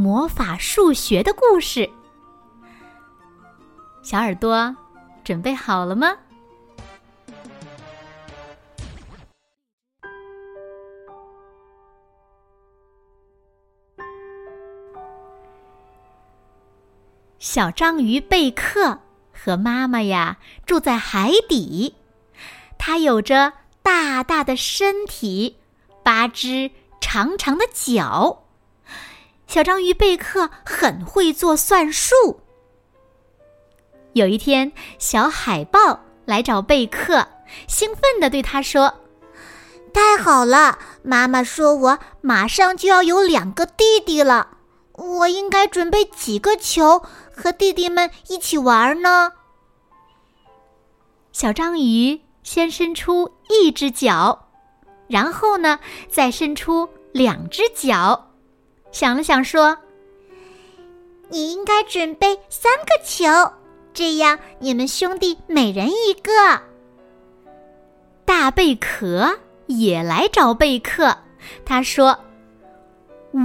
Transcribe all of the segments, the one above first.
魔法数学的故事。小耳朵准备好了吗？小章鱼贝克。和妈妈呀住在海底，它有着大大的身体，八只长长的脚。小章鱼贝克很会做算术。有一天，小海豹来找贝克，兴奋地对他说：“太好了，妈妈说我马上就要有两个弟弟了。”我应该准备几个球和弟弟们一起玩呢？小章鱼先伸出一只脚，然后呢，再伸出两只脚，想了想说：“你应该准备三个球，这样你们兄弟每人一个。”大贝壳也来找贝克，他说：“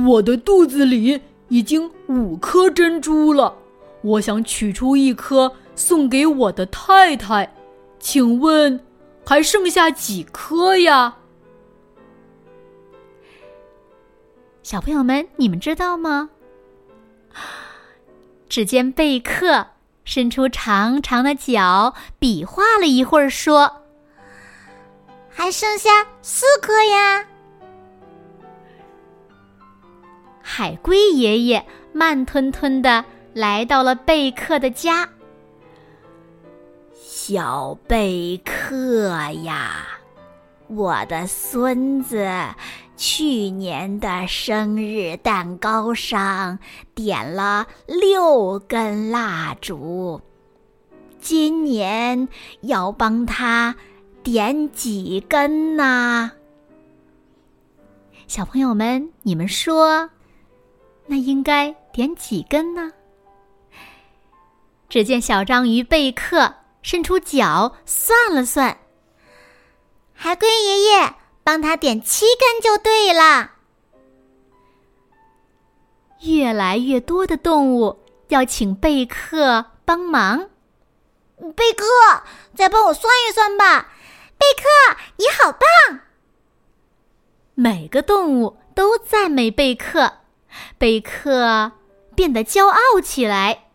我的肚子里……”已经五颗珍珠了，我想取出一颗送给我的太太，请问还剩下几颗呀？小朋友们，你们知道吗？只见贝克伸出长长的脚，比划了一会儿，说：“还剩下四颗呀。”海龟爷爷慢吞吞的来到了贝克的家。小贝克呀，我的孙子去年的生日蛋糕上点了六根蜡烛，今年要帮他点几根呢？小朋友们，你们说？那应该点几根呢？只见小章鱼贝克伸出脚算了算，海龟爷爷帮他点七根就对了。越来越多的动物要请贝克帮忙，贝克再帮我算一算吧。贝克你好棒！每个动物都赞美贝克。贝克变得骄傲起来。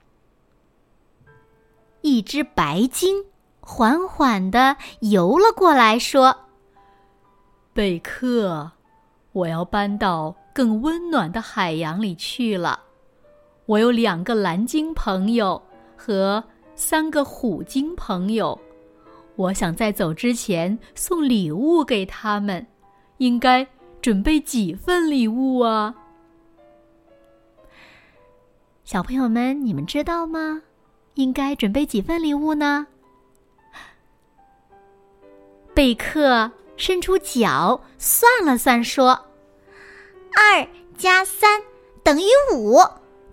一只白鲸缓缓地游了过来，说：“贝克，我要搬到更温暖的海洋里去了。我有两个蓝鲸朋友和三个虎鲸朋友，我想在走之前送礼物给他们。应该准备几份礼物啊？”小朋友们，你们知道吗？应该准备几份礼物呢？贝克伸出脚算了算，说：“二加三等于五。”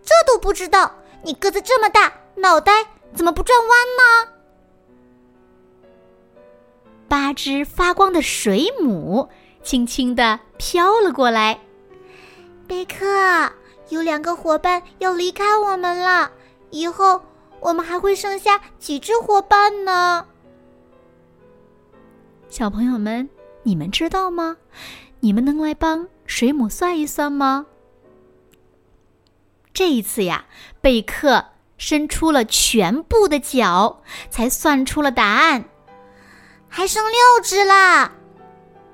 这都不知道？你个子这么大，脑袋怎么不转弯呢？八只发光的水母轻轻的飘了过来，贝克。有两个伙伴要离开我们了，以后我们还会剩下几只伙伴呢？小朋友们，你们知道吗？你们能来帮水母算一算吗？这一次呀，贝克伸出了全部的脚，才算出了答案，还剩六只啦！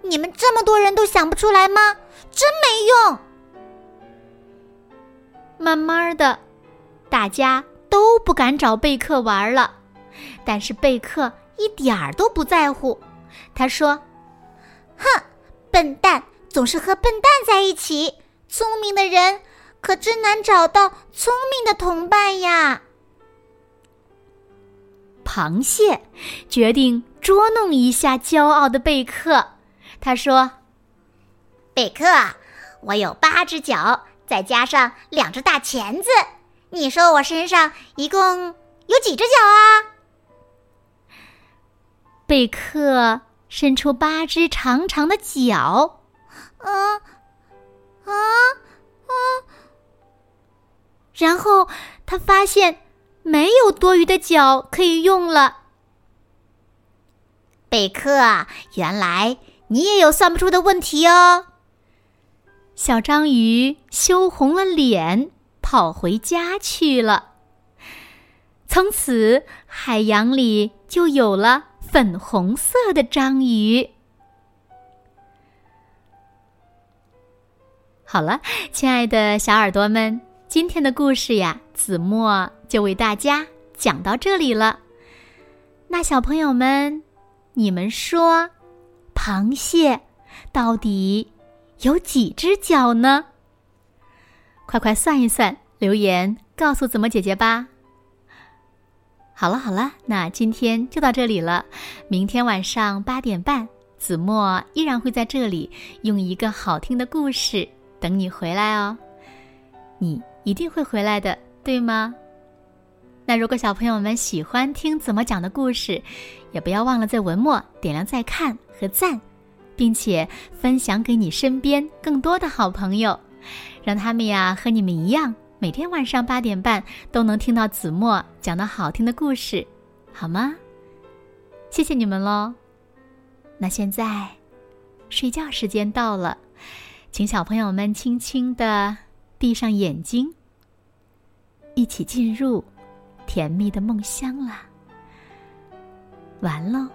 你们这么多人都想不出来吗？真没用！慢慢的，大家都不敢找贝克玩了。但是贝克一点儿都不在乎。他说：“哼，笨蛋总是和笨蛋在一起，聪明的人可真难找到聪明的同伴呀。螃蟹决定捉弄一下骄傲的贝克。他说：“贝克，我有八只脚，再加上两只大钳子，你说我身上一共有几只脚啊？”贝克伸出八只长长的脚。啊啊啊！然后他发现。没有多余的脚可以用了，贝克，原来你也有算不出的问题哦。小章鱼羞红了脸，跑回家去了。从此，海洋里就有了粉红色的章鱼。好了，亲爱的小耳朵们，今天的故事呀，子墨。就为大家讲到这里了。那小朋友们，你们说，螃蟹到底有几只脚呢？快快算一算，留言告诉子墨姐姐吧。好了好了，那今天就到这里了。明天晚上八点半，子墨依然会在这里用一个好听的故事等你回来哦。你一定会回来的，对吗？那如果小朋友们喜欢听怎么讲的故事，也不要忘了在文末点亮再看和赞，并且分享给你身边更多的好朋友，让他们呀和你们一样，每天晚上八点半都能听到子墨讲的好听的故事，好吗？谢谢你们喽。那现在睡觉时间到了，请小朋友们轻轻的闭上眼睛，一起进入。甜蜜的梦乡了，完喽。